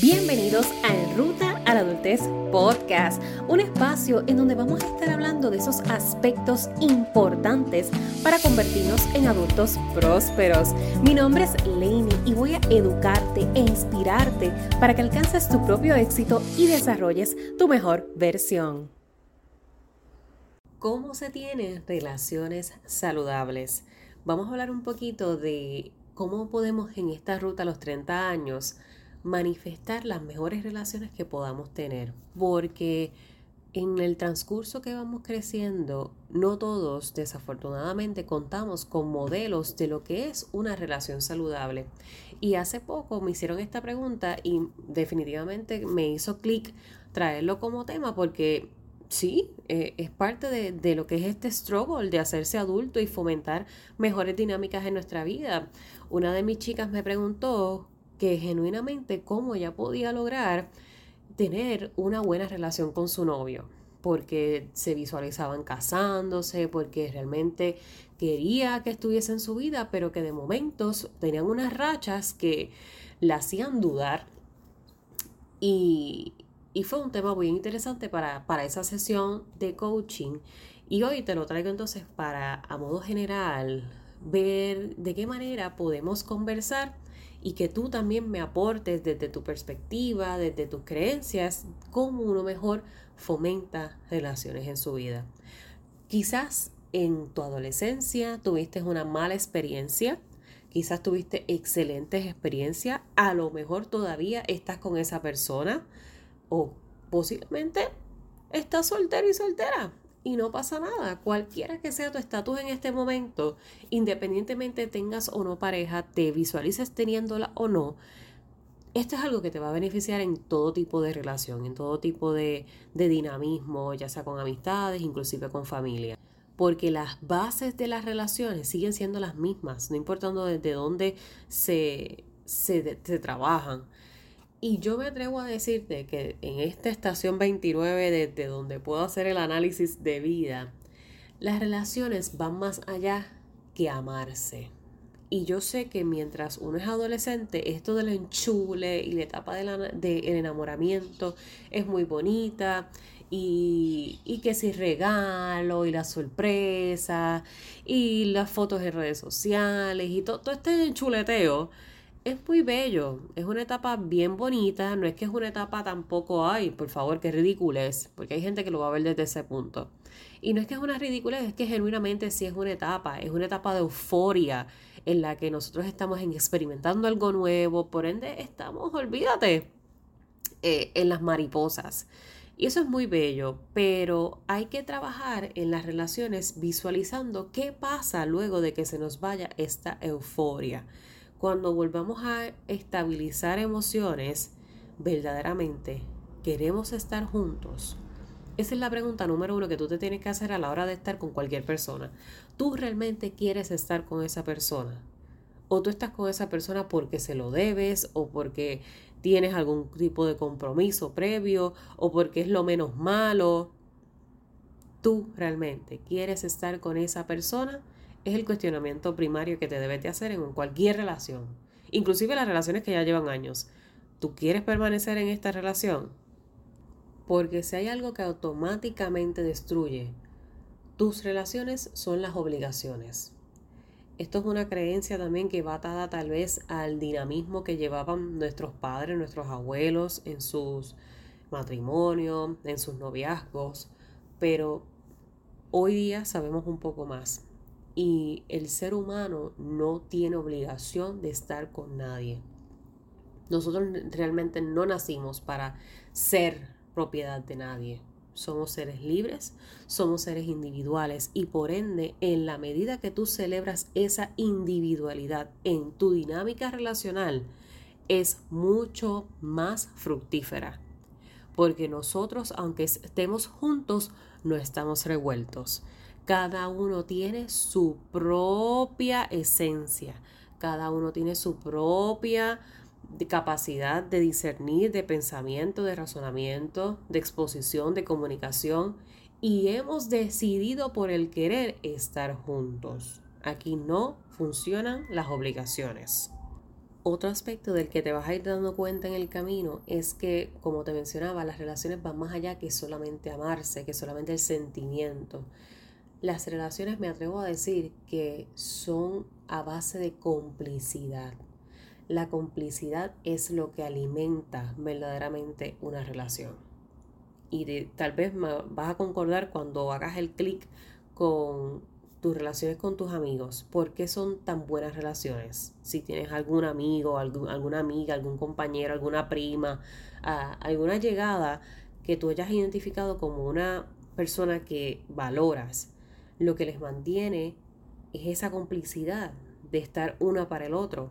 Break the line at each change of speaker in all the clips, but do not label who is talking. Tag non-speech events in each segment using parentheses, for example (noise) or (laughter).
Bienvenidos a Ruta a la Adultez Podcast, un espacio en donde vamos a estar hablando de esos aspectos importantes para convertirnos en adultos prósperos. Mi nombre es Lainey y voy a educarte e inspirarte para que alcances tu propio éxito y desarrolles tu mejor versión. ¿Cómo se tienen relaciones saludables? Vamos a hablar un poquito de cómo podemos en esta ruta a los 30 años manifestar las mejores relaciones que podamos tener, porque en el transcurso que vamos creciendo, no todos desafortunadamente contamos con modelos de lo que es una relación saludable. Y hace poco me hicieron esta pregunta y definitivamente me hizo clic traerlo como tema porque sí, eh, es parte de, de, lo que es este struggle de hacerse adulto y fomentar mejores dinámicas en nuestra vida. Una de mis chicas me preguntó que genuinamente cómo ella podía lograr tener una buena relación con su novio, porque se visualizaban casándose, porque realmente quería que estuviese en su vida, pero que de momentos tenían unas rachas que la hacían dudar. Y, y fue un tema muy interesante para, para esa sesión de coaching. Y hoy te lo traigo entonces para, a modo general, ver de qué manera podemos conversar y que tú también me aportes desde tu perspectiva, desde tus creencias, cómo uno mejor fomenta relaciones en su vida. Quizás en tu adolescencia tuviste una mala experiencia, quizás tuviste excelentes experiencias, a lo mejor todavía estás con esa persona o posiblemente estás soltero y soltera y no pasa nada. Cualquiera que sea tu estatus en este momento, independientemente tengas o no pareja, te visualices teniéndola o no, esto es algo que te va a beneficiar en todo tipo de relación, en todo tipo de, de dinamismo, ya sea con amistades, inclusive con familia. Porque las bases de las relaciones siguen siendo las mismas, no importando desde dónde se, se, se trabajan. Y yo me atrevo a decirte que en esta estación 29, desde donde puedo hacer el análisis de vida, las relaciones van más allá que amarse. Y yo sé que mientras uno es adolescente, esto del enchule y la etapa del de enamoramiento es muy bonita. Y, y, que si regalo y la sorpresa y las fotos en redes sociales y todo, todo este enchuleteo es muy bello, es una etapa bien bonita, no es que es una etapa tampoco, ay, por favor, que es, porque hay gente que lo va a ver desde ese punto. Y no es que es una ridiculez, es que genuinamente sí es una etapa, es una etapa de euforia en la que nosotros estamos experimentando algo nuevo, por ende estamos, olvídate, eh, en las mariposas. Y eso es muy bello, pero hay que trabajar en las relaciones visualizando qué pasa luego de que se nos vaya esta euforia cuando volvamos a estabilizar emociones, verdaderamente queremos estar juntos. Esa es la pregunta número uno que tú te tienes que hacer a la hora de estar con cualquier persona. ¿Tú realmente quieres estar con esa persona? ¿O tú estás con esa persona porque se lo debes o porque tienes algún tipo de compromiso previo o porque es lo menos malo? ¿Tú realmente quieres estar con esa persona? Es el cuestionamiento primario que te debes de hacer en cualquier relación, inclusive las relaciones que ya llevan años. ¿Tú quieres permanecer en esta relación? Porque si hay algo que automáticamente destruye tus relaciones son las obligaciones. Esto es una creencia también que va atada tal vez al dinamismo que llevaban nuestros padres, nuestros abuelos en sus matrimonios, en sus noviazgos, pero hoy día sabemos un poco más y el ser humano no tiene obligación de estar con nadie. Nosotros realmente no nacimos para ser propiedad de nadie. Somos seres libres, somos seres individuales y por ende, en la medida que tú celebras esa individualidad en tu dinámica relacional, es mucho más fructífera. Porque nosotros, aunque estemos juntos, no estamos revueltos. Cada uno tiene su propia esencia, cada uno tiene su propia capacidad de discernir, de pensamiento, de razonamiento, de exposición, de comunicación y hemos decidido por el querer estar juntos. Aquí no funcionan las obligaciones. Otro aspecto del que te vas a ir dando cuenta en el camino es que, como te mencionaba, las relaciones van más allá que solamente amarse, que solamente el sentimiento. Las relaciones me atrevo a decir que son a base de complicidad. La complicidad es lo que alimenta verdaderamente una relación. Y tal vez vas a concordar cuando hagas el clic con tus relaciones con tus amigos. ¿Por qué son tan buenas relaciones? Si tienes algún amigo, alguna amiga, algún compañero, alguna prima, alguna llegada que tú hayas identificado como una persona que valoras, lo que les mantiene es esa complicidad de estar una para el otro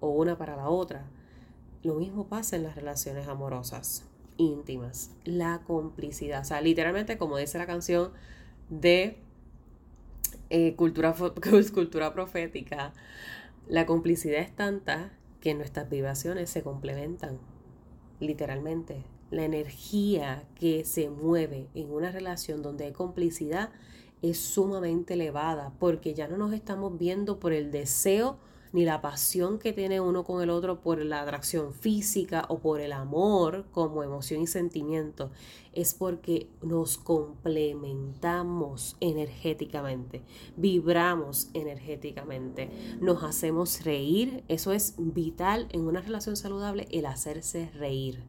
o una para la otra. Lo mismo pasa en las relaciones amorosas, íntimas, la complicidad. O sea, literalmente como dice la canción de eh, cultura, (laughs) cultura profética, la complicidad es tanta que nuestras vibraciones se complementan, literalmente. La energía que se mueve en una relación donde hay complicidad es sumamente elevada porque ya no nos estamos viendo por el deseo ni la pasión que tiene uno con el otro por la atracción física o por el amor como emoción y sentimiento, es porque nos complementamos energéticamente, vibramos energéticamente, nos hacemos reír, eso es vital en una relación saludable, el hacerse reír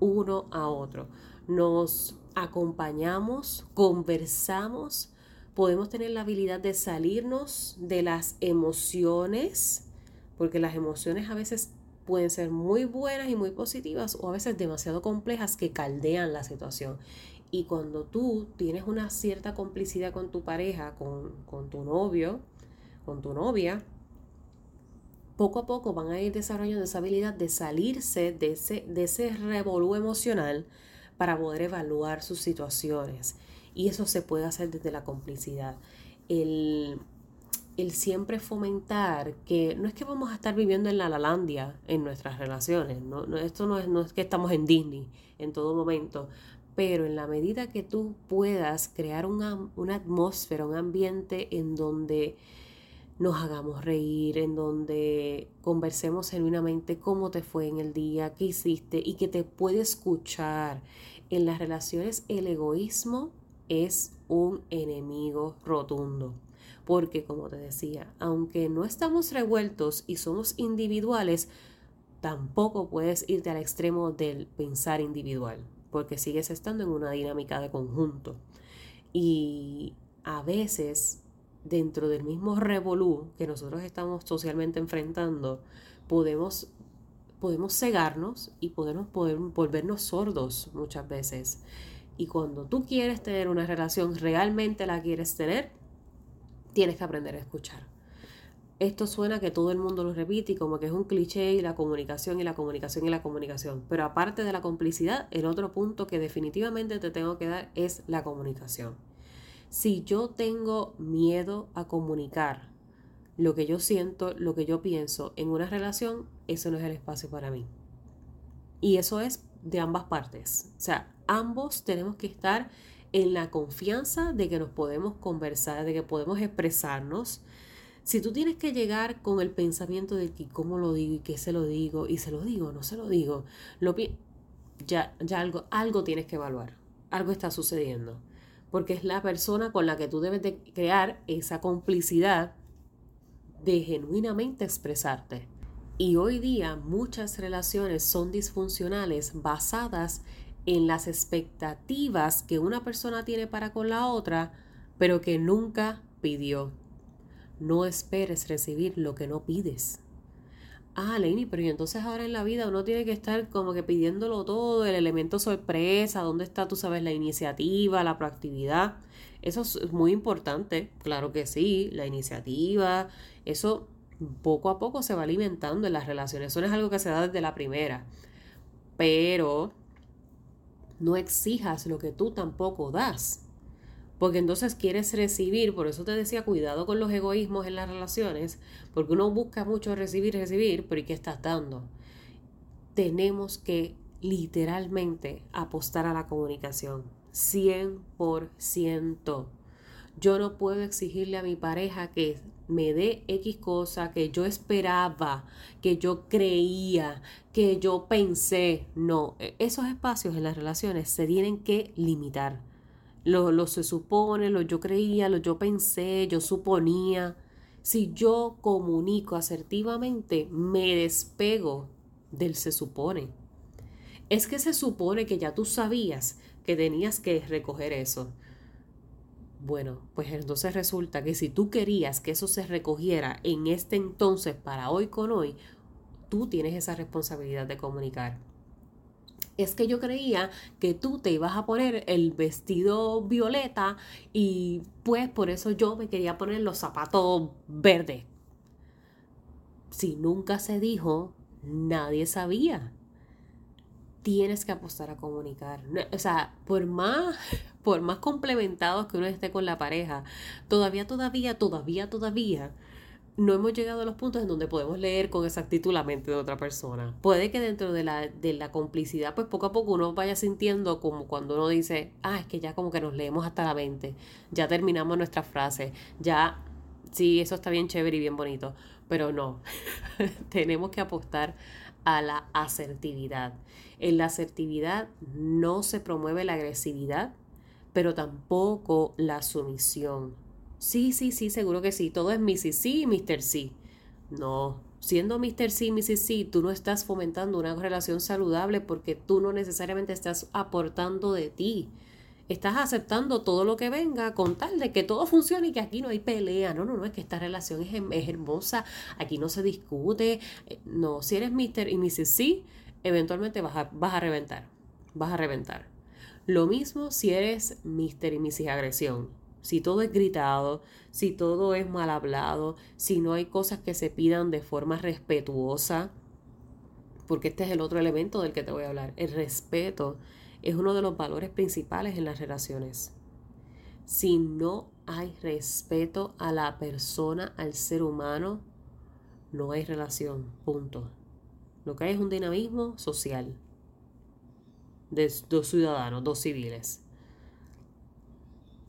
uno a otro. Nos acompañamos, conversamos, podemos tener la habilidad de salirnos de las emociones, porque las emociones a veces pueden ser muy buenas y muy positivas o a veces demasiado complejas que caldean la situación. Y cuando tú tienes una cierta complicidad con tu pareja, con, con tu novio, con tu novia, poco a poco van a ir desarrollando esa habilidad de salirse de ese, de ese revolú emocional para poder evaluar sus situaciones y eso se puede hacer desde la complicidad. El, siempre fomentar que no es que vamos a estar viviendo en la Lalandia en nuestras relaciones, no, esto no es, no es que estamos en Disney en todo momento, pero en la medida que tú puedas crear una, una atmósfera, un ambiente en donde nos hagamos reír, en donde conversemos genuinamente cómo te fue en el día, qué hiciste y que te puede escuchar. En las relaciones el egoísmo es un enemigo rotundo. Porque, como te decía, aunque no estamos revueltos y somos individuales, tampoco puedes irte al extremo del pensar individual, porque sigues estando en una dinámica de conjunto. Y a veces, dentro del mismo revolú que nosotros estamos socialmente enfrentando, podemos, podemos cegarnos y podemos poder volvernos sordos muchas veces. Y cuando tú quieres tener una relación, realmente la quieres tener, tienes que aprender a escuchar. Esto suena que todo el mundo lo repite y como que es un cliché y la comunicación y la comunicación y la comunicación. Pero aparte de la complicidad, el otro punto que definitivamente te tengo que dar es la comunicación. Si yo tengo miedo a comunicar lo que yo siento, lo que yo pienso en una relación, eso no es el espacio para mí. Y eso es de ambas partes. O sea, ambos tenemos que estar en la confianza de que nos podemos conversar, de que podemos expresarnos. Si tú tienes que llegar con el pensamiento de que cómo lo digo y qué se lo digo, y se lo digo, no se lo digo, lo, ya, ya algo, algo tienes que evaluar, algo está sucediendo, porque es la persona con la que tú debes de crear esa complicidad de genuinamente expresarte. Y hoy día muchas relaciones son disfuncionales basadas en las expectativas que una persona tiene para con la otra, pero que nunca pidió. No esperes recibir lo que no pides. Ah, Lenny, pero entonces ahora en la vida uno tiene que estar como que pidiéndolo todo, el elemento sorpresa, dónde está, tú sabes, la iniciativa, la proactividad. Eso es muy importante, claro que sí, la iniciativa, eso poco a poco se va alimentando en las relaciones, eso no es algo que se da desde la primera, pero no exijas lo que tú tampoco das. Porque entonces quieres recibir, por eso te decía, cuidado con los egoísmos en las relaciones, porque uno busca mucho recibir, recibir, pero ¿y qué estás dando? Tenemos que literalmente apostar a la comunicación, 100%. Yo no puedo exigirle a mi pareja que me dé X cosa que yo esperaba, que yo creía, que yo pensé. No, e, esos espacios en las relaciones se tienen que limitar. Lo, se supone, lo yo creía, lo yo pensé, yo suponía. Si yo comunico asertivamente, me despego del se supone. Es que se supone que ya tú sabías que tenías que recoger eso. Bueno, pues entonces resulta que si tú querías que eso se recogiera en este entonces para hoy con hoy, tú tienes esa responsabilidad de comunicar. Es que yo creía que tú te ibas a poner el vestido violeta y pues por eso yo me quería poner los zapatos verdes. Si nunca se dijo, nadie sabía tienes que apostar a comunicar. O sea, por más, por más complementados que uno esté con la pareja, todavía, todavía, todavía, todavía, no hemos llegado a los puntos en donde podemos leer con exactitud la mente de otra persona. Puede que dentro de la, de la complicidad, pues poco a poco uno vaya sintiendo como cuando uno dice, ah, es que ya como que nos leemos hasta la mente, ya terminamos nuestra frase, ya, sí, eso está bien chévere y bien bonito, pero no, (laughs) tenemos que apostar a la asertividad. En la asertividad no se promueve la agresividad, pero tampoco la sumisión. Sí, sí, sí, seguro que sí. Todo es Mrs. Sí y Mr. Sí. No, siendo Mr. Y Mrs. Sí, tú no estás fomentando una relación saludable porque tú no necesariamente estás aportando de ti. Estás aceptando todo lo que venga con tal de que todo funcione y que aquí no hay pelea. No, no, no, es que esta relación es, es hermosa, aquí no se discute. Eh, no, si eres Mr. y Mrs. Sí, eventualmente vas a, vas a reventar. Vas a reventar. Lo mismo si eres Mr. y Mrs. Agresión. Si todo es gritado, si todo es mal hablado, si no hay cosas que se pidan de forma respetuosa, porque este es el otro elemento del que te voy a hablar. El respeto es uno de los valores principales en las relaciones. Si no hay respeto a la persona, al ser humano, no hay relación. Punto. Lo que hay es un dinamismo social de dos ciudadanos, dos civiles,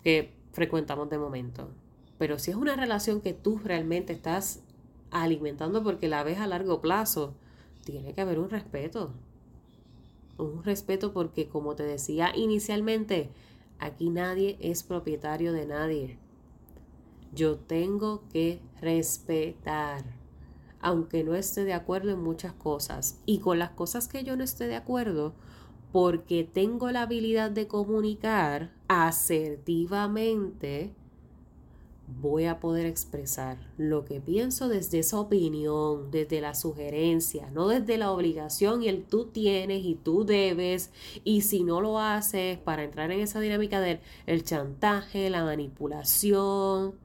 que frecuentamos de momento. Pero si es una relación que tú realmente estás alimentando porque la ves a largo plazo, tiene que haber un respeto. Un respeto porque, como te decía inicialmente, aquí nadie es propietario de nadie. Yo tengo que respetar aunque no esté de acuerdo en muchas cosas. Y con las cosas que yo no esté de acuerdo, porque tengo la habilidad de comunicar asertivamente, voy a poder expresar lo que pienso desde esa opinión, desde la sugerencia, no desde la obligación y el tú tienes y tú debes, y si no lo haces para entrar en esa dinámica del el chantaje, la manipulación.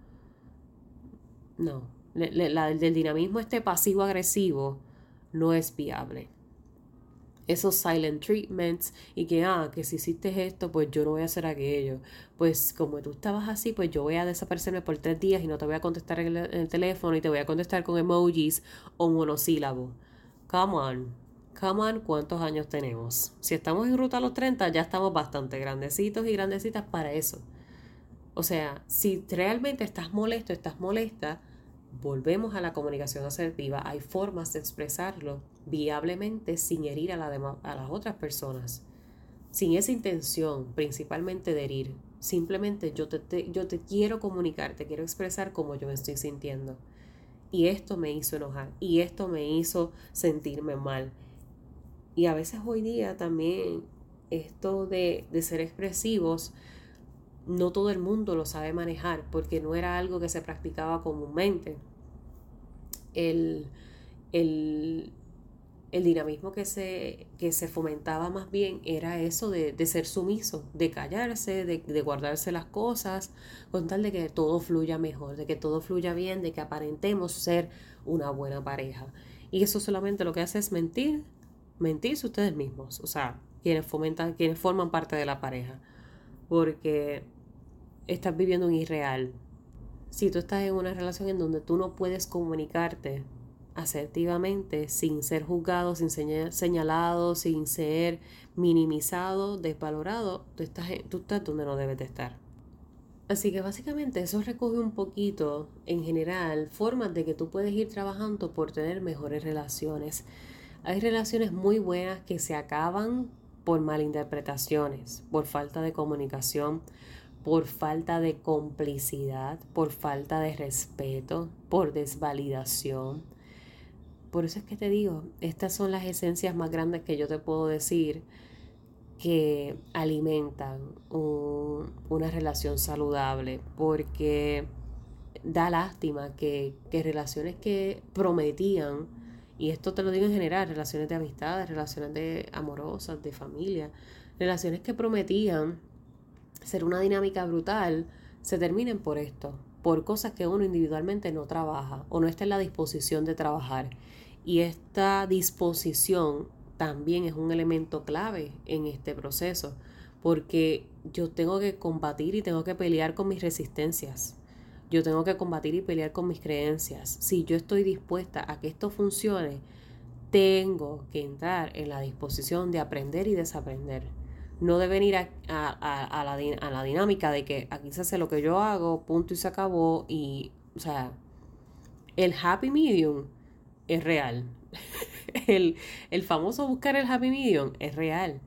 No, la, del dinamismo este pasivo-agresivo no es viable. Esos silent treatments y que, ah, que si hiciste esto, pues yo no voy a hacer aquello. Pues como tú estabas así, pues yo voy a desaparecerme por tres días y no te voy a contestar en el, teléfono y te voy a contestar con emojis o monosílabo. Come on. Come on, ¿cuántos años tenemos? Si estamos en ruta a los 30, ya estamos bastante grandecitos y grandecitas para eso. O sea, si realmente estás molesto, estás molesta, volvemos a la comunicación asertiva, hay formas de expresarlo viablemente sin herir a, las otras personas, sin esa intención principalmente de herir. Simplemente yo te, yo te quiero comunicar, te quiero expresar cómo yo me estoy sintiendo. Y esto me hizo enojar, y esto me hizo sentirme mal. Y a veces hoy día también esto de, de ser expresivos, no todo el mundo lo sabe manejar porque no era algo que se practicaba comúnmente. El, el, dinamismo que se, que se fomentaba más bien era eso de, ser sumiso, de callarse, de, de, guardarse las cosas, con tal de que todo fluya mejor, de que todo fluya bien, de que aparentemos ser una buena pareja. Y eso solamente lo que hace es mentir, mentirse ustedes mismos, o sea, quienes fomentan, quienes forman parte de la pareja. Porque estás viviendo un irreal. Si tú estás en una relación en donde tú no puedes comunicarte asertivamente sin ser juzgado, sin señalado, sin ser minimizado, desvalorado, tú estás, tú estás donde no debes de estar. Así que básicamente eso recoge un poquito, en general, formas de que tú puedes ir trabajando por tener mejores relaciones. Hay relaciones muy buenas que se acaban por malinterpretaciones, por falta de comunicación, por falta de complicidad, por falta de respeto, por desvalidación. Por eso es que te digo, estas son las esencias más grandes que yo te puedo decir que alimentan una relación saludable, porque da lástima que, relaciones que prometían, y esto te lo digo en general, relaciones de amistad, relaciones de amorosas, de familia, relaciones que prometían ser una dinámica brutal, se terminen por esto, por cosas que uno individualmente no trabaja o no está en la disposición de trabajar. Y esta disposición también es un elemento clave en este proceso, porque yo tengo que combatir y tengo que pelear con mis resistencias. Yo tengo que combatir y pelear con mis creencias. Si yo estoy dispuesta a que esto funcione, tengo que entrar en la disposición de aprender y desaprender. No de venir a, a, la, a la dinámica de que aquí se hace lo que yo hago, punto y se acabó. Y, o sea, el happy medium es real. (laughs) el, el famoso buscar el happy medium es real.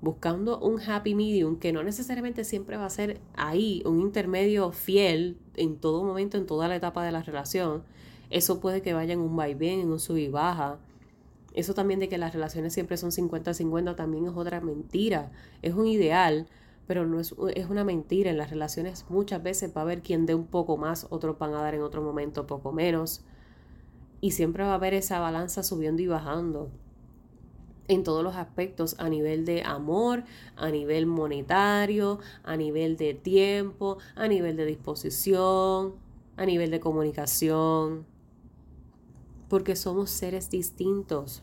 Buscando un happy medium que no necesariamente siempre va a ser ahí, un intermedio fiel en todo momento, en toda la etapa de la relación. Eso puede que vaya en un vaivén, en un sub y baja. Eso también de que las relaciones siempre son 50-50 también es otra mentira. Es un ideal, pero no es, es, una mentira. En las relaciones muchas veces va a haber quien dé un poco más, otros van a dar en otro momento poco menos. Y siempre va a haber esa balanza subiendo y bajando en todos los aspectos, a nivel de amor, a nivel monetario, a nivel de tiempo, a nivel de disposición, a nivel de comunicación, porque somos seres distintos.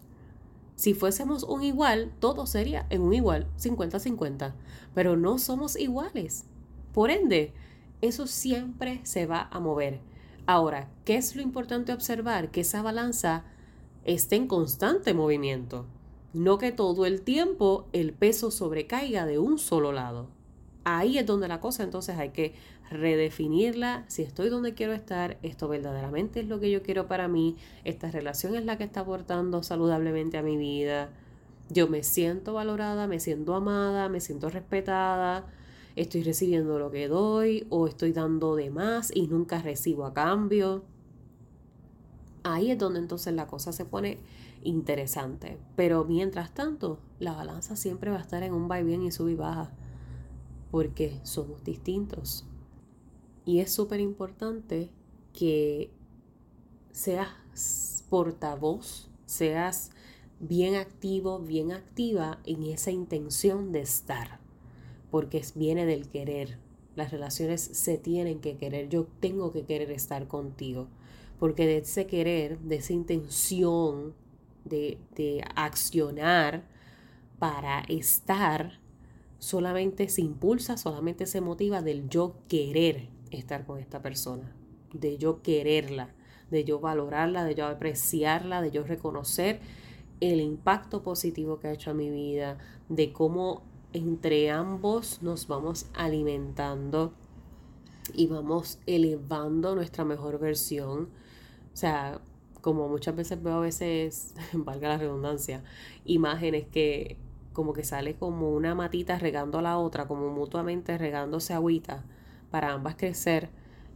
Si fuésemos un igual, todo sería en un igual, 50-50, pero no somos iguales. Por ende, eso siempre se va a mover. Ahora, ¿qué es lo importante observar? Que esa balanza esté en constante movimiento. No que todo el tiempo el peso sobrecaiga de un solo lado. Ahí es donde la cosa entonces hay que redefinirla. Si estoy donde quiero estar, esto verdaderamente es lo que yo quiero para mí, esta relación es la que está aportando saludablemente a mi vida. Yo me siento valorada, me siento amada, me siento respetada, estoy recibiendo lo que doy o estoy dando de más y nunca recibo a cambio. Ahí es donde entonces la cosa se pone interesante. Pero mientras tanto, la balanza siempre va a estar en un vaivén y sub y baja. Porque somos distintos. Y es súper importante que seas portavoz, seas bien activo, bien activa en esa intención de estar porque viene del querer. Las relaciones se tienen que querer. Yo tengo que querer estar contigo. Porque de ese querer, de esa intención de, de accionar para estar, solamente se impulsa, solamente se motiva del yo querer estar con esta persona. De yo quererla, de yo valorarla, de yo apreciarla, de yo reconocer el impacto positivo que ha hecho a mi vida, de cómo entre ambos nos vamos alimentando y vamos elevando nuestra mejor versión. O sea, como muchas veces veo a veces, (laughs) valga la redundancia, imágenes que como que sale como una matita regando a la otra, como mutuamente regándose agüita para ambas crecer.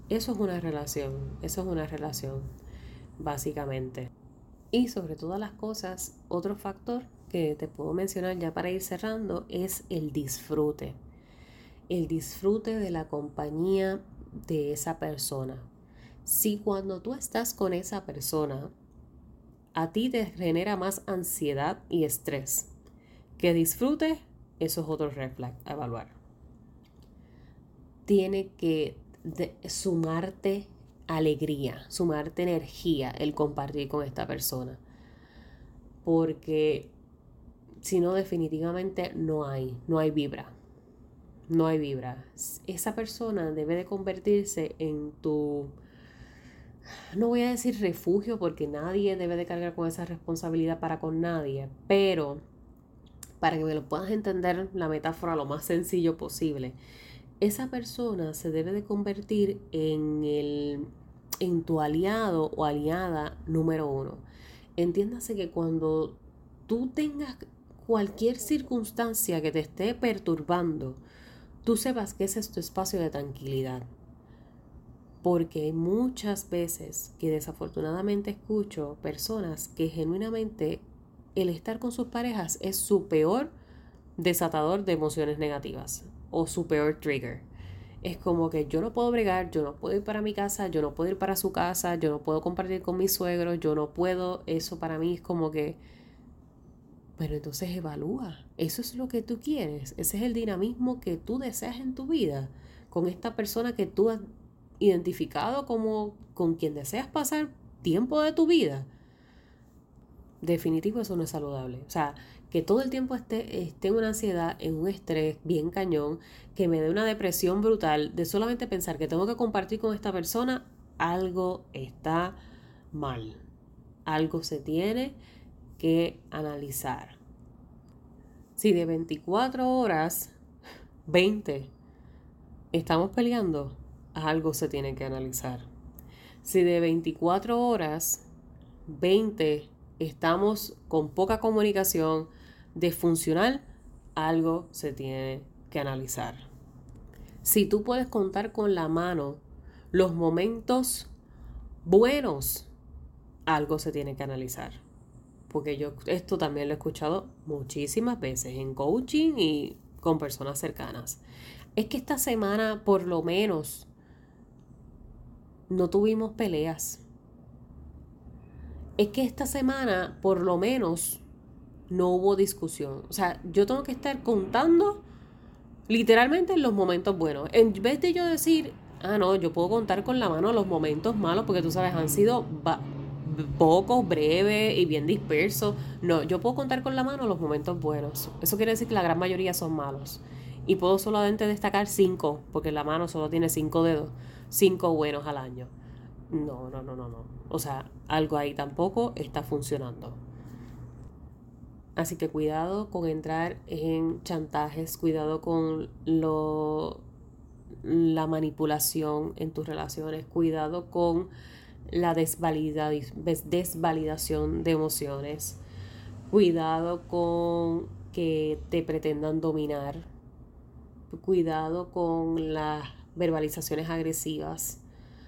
Eso es una relación, eso es una relación, básicamente. Y sobre todas las cosas, otro factor que te puedo mencionar ya para ir cerrando es el disfrute. El disfrute de la compañía de esa persona. Si cuando tú estás con esa persona, a ti te genera más ansiedad y estrés que disfrute, eso es otro red a evaluar. Tiene que sumarte alegría, sumarte energía el compartir con esta persona. Porque si no definitivamente no hay, no hay vibra. No hay vibra. Esa persona debe de convertirse en tu, no voy a decir refugio porque nadie debe de cargar con esa responsabilidad para con nadie, pero para que me lo puedas entender la metáfora lo más sencillo posible, esa persona se debe de convertir en, el, en tu aliado o aliada número uno. Entiéndase que cuando tú tengas cualquier circunstancia que te esté perturbando, tú sepas que ese es tu espacio de tranquilidad. Porque hay muchas veces que desafortunadamente escucho personas que genuinamente el estar con sus parejas es su peor desatador de emociones negativas o su peor trigger. Es como que yo no puedo bregar, yo no puedo ir para mi casa, yo no puedo ir para su casa, yo no puedo compartir con mis suegros, yo no puedo. Eso para mí es como que. Pero entonces evalúa. Eso es lo que tú quieres. Ese es el dinamismo que tú deseas en tu vida. Con esta persona que tú has identificado como con quien deseas pasar tiempo de tu vida. Definitivo, eso no es saludable. O sea, que todo el tiempo esté, esté en una ansiedad, en un estrés bien cañón, que me dé una depresión brutal de solamente pensar que tengo que compartir con esta persona, algo está mal. Algo se tiene que analizar. Si de 24 horas, 20 estamos peleando, algo se tiene que analizar. Si de 24 horas, 20 estamos con poca comunicación, funcional, algo se tiene que analizar. Si tú puedes contar con la mano los momentos buenos, algo se tiene que analizar. Porque yo esto también lo he escuchado muchísimas veces en coaching y con personas cercanas. Es que esta semana por lo menos no tuvimos peleas. Es que esta semana por lo menos no hubo discusión. O sea, yo tengo que estar contando literalmente en los momentos buenos. En vez de yo decir, ah, no, yo puedo contar con la mano los momentos malos, porque tú sabes, han sido pocos, breves y bien dispersos. No, yo puedo contar con la mano los momentos buenos. Eso quiere decir que la gran mayoría son malos. Y puedo solamente destacar cinco, porque la mano solo tiene cinco dedos, cinco buenos al año. No, no, no, no, no. O sea, algo ahí tampoco está funcionando. Así que cuidado con entrar en chantajes, cuidado con lo, la manipulación en tus relaciones, cuidado con la desvalidación de emociones, cuidado con que te pretendan dominar, cuidado con las verbalizaciones agresivas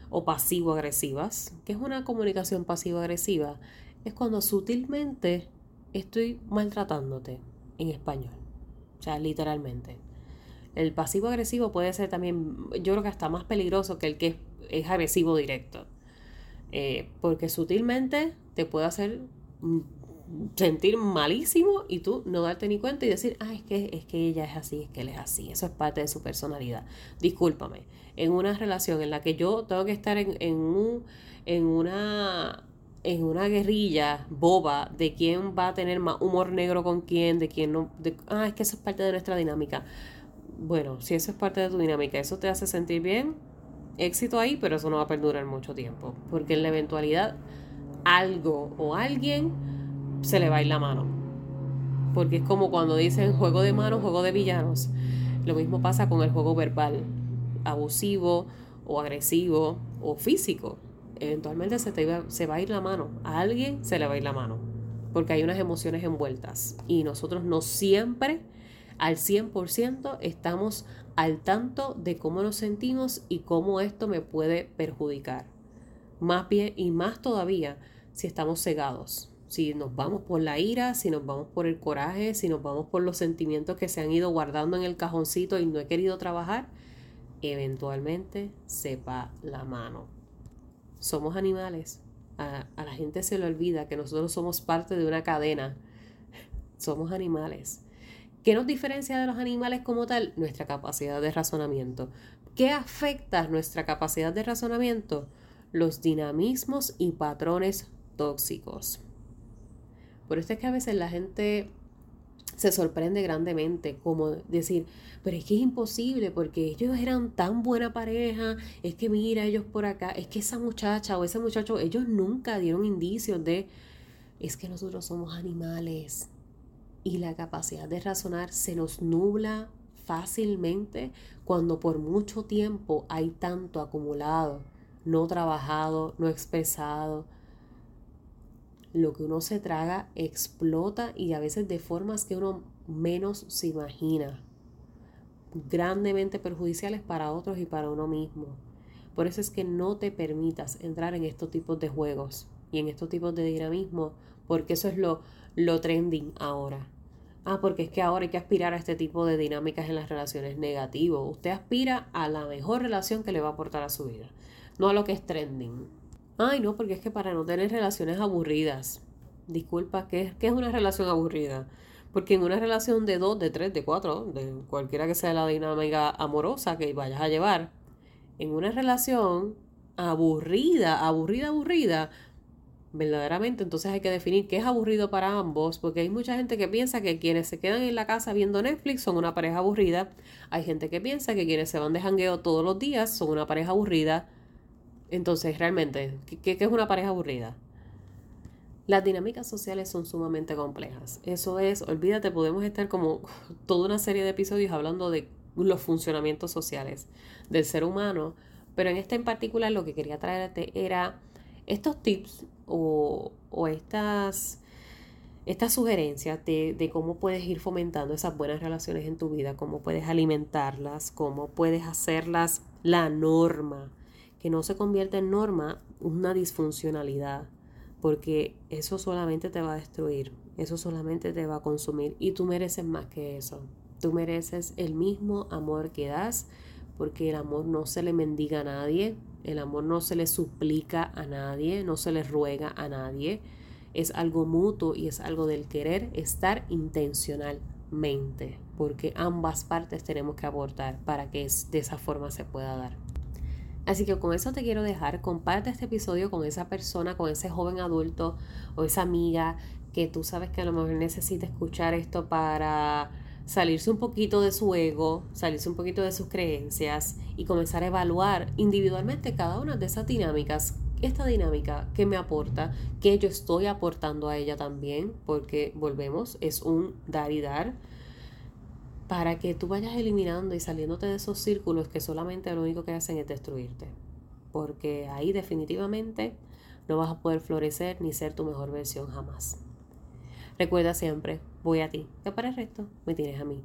o pasivo-agresivas. ¿Qué es una comunicación pasivo-agresiva? Es cuando sutilmente estoy maltratándote en español. O sea, literalmente. El pasivo agresivo puede ser también, yo creo que hasta más peligroso que el que es, agresivo directo. Eh, porque sutilmente te puede hacer mm, sentir malísimo y tú no darte ni cuenta y decir, ah, es que, es que ella es así, es que él es así. Eso es parte de su personalidad. Discúlpame. En una relación en la que yo tengo que estar en, en, un, en una en una guerrilla boba de quién va a tener más humor negro con quién, de quién no. ah, es que eso es parte de nuestra dinámica. Bueno, si eso es parte de tu dinámica, eso te hace sentir bien, éxito ahí, pero eso no va a perdurar mucho tiempo. Porque en la eventualidad, algo o alguien se le va a ir la mano. Porque es como cuando dicen juego de manos, juego de villanos. Lo mismo pasa con el juego verbal, abusivo o agresivo o físico eventualmente se, te se va a ir la mano. A alguien se le va a ir la mano. Porque hay unas emociones envueltas. Y nosotros no siempre, al 100%, estamos al tanto de cómo nos sentimos y cómo esto me puede perjudicar. Más bien y más todavía si estamos cegados. Si nos vamos por la ira, si nos vamos por el coraje, si nos vamos por los sentimientos que se han ido guardando en el cajoncito y no he querido trabajar, eventualmente se la mano somos animales. A, la gente se le olvida que nosotros somos parte de una cadena. Somos animales. ¿Qué nos diferencia de los animales como tal? Nuestra capacidad de razonamiento. ¿Qué afecta nuestra capacidad de razonamiento? Los dinamismos y patrones tóxicos. Por esto es que a veces la gente se sorprende grandemente, como decir, pero es que es imposible porque ellos eran tan buena pareja, es que mira ellos por acá, es que esa muchacha o ese muchacho, ellos nunca dieron indicios de, es que nosotros somos animales y la capacidad de razonar se nos nubla fácilmente cuando por mucho tiempo hay tanto acumulado, no trabajado, no expresado. Lo que uno se traga explota y a veces de formas que uno menos se imagina. Grandemente perjudiciales para otros y para uno mismo. Por eso es que no te permitas entrar en estos tipos de juegos y en estos tipos de dinamismo, porque eso es lo, lo trending ahora. Ah, porque es que ahora hay que aspirar a este tipo de dinámicas en las relaciones negativo. Usted aspira a la mejor relación que le va a aportar a su vida, no a lo que es trending. Ay, no, porque es que para no tener relaciones aburridas. Disculpa, ¿qué, qué es una relación aburrida? Porque en una relación de dos, de tres, de cuatro, de cualquiera que sea la dinámica amorosa que vayas a llevar, en una relación aburrida, aburrida, aburrida, verdaderamente entonces hay que definir qué es aburrido para ambos, porque hay mucha gente que piensa que quienes se quedan en la casa viendo Netflix son una pareja aburrida, hay gente que piensa que quienes se van de jangueo todos los días son una pareja aburrida, entonces realmente, ¿qué, qué es una pareja aburrida? Las dinámicas sociales son sumamente complejas. Eso es, olvídate, podemos estar como (laughs) toda una serie de episodios hablando de los funcionamientos sociales del ser humano, pero en este en particular lo que quería traerte era estos tips o, estas, estas sugerencias de, de, cómo puedes ir fomentando esas buenas relaciones en tu vida, cómo puedes alimentarlas, cómo puedes hacerlas la norma, que no se convierta en norma una disfuncionalidad, porque eso solamente te va a destruir, eso solamente te va a consumir y tú mereces más que eso. Tú mereces el mismo amor que das, porque el amor no se le mendiga a nadie, el amor no se le suplica a nadie, no se le ruega a nadie. Es algo mutuo y es algo del querer estar intencionalmente, porque ambas partes tenemos que aportar para que de esa forma se pueda dar. Así que con eso te quiero dejar, comparte este episodio con esa persona, con ese joven adulto o esa amiga que tú sabes que a lo mejor necesita escuchar esto para salirse un poquito de su ego, salirse un poquito de sus creencias y comenzar a evaluar individualmente cada una de esas dinámicas. Esta dinámica que me aporta, que yo estoy aportando a ella también, porque volvemos, es un dar y dar, para que tú vayas eliminando y saliéndote de esos círculos que solamente lo único que hacen es destruirte. Porque ahí definitivamente no vas a poder florecer ni ser tu mejor versión jamás. Recuerda siempre, voy a ti, que para el resto me tienes a mí.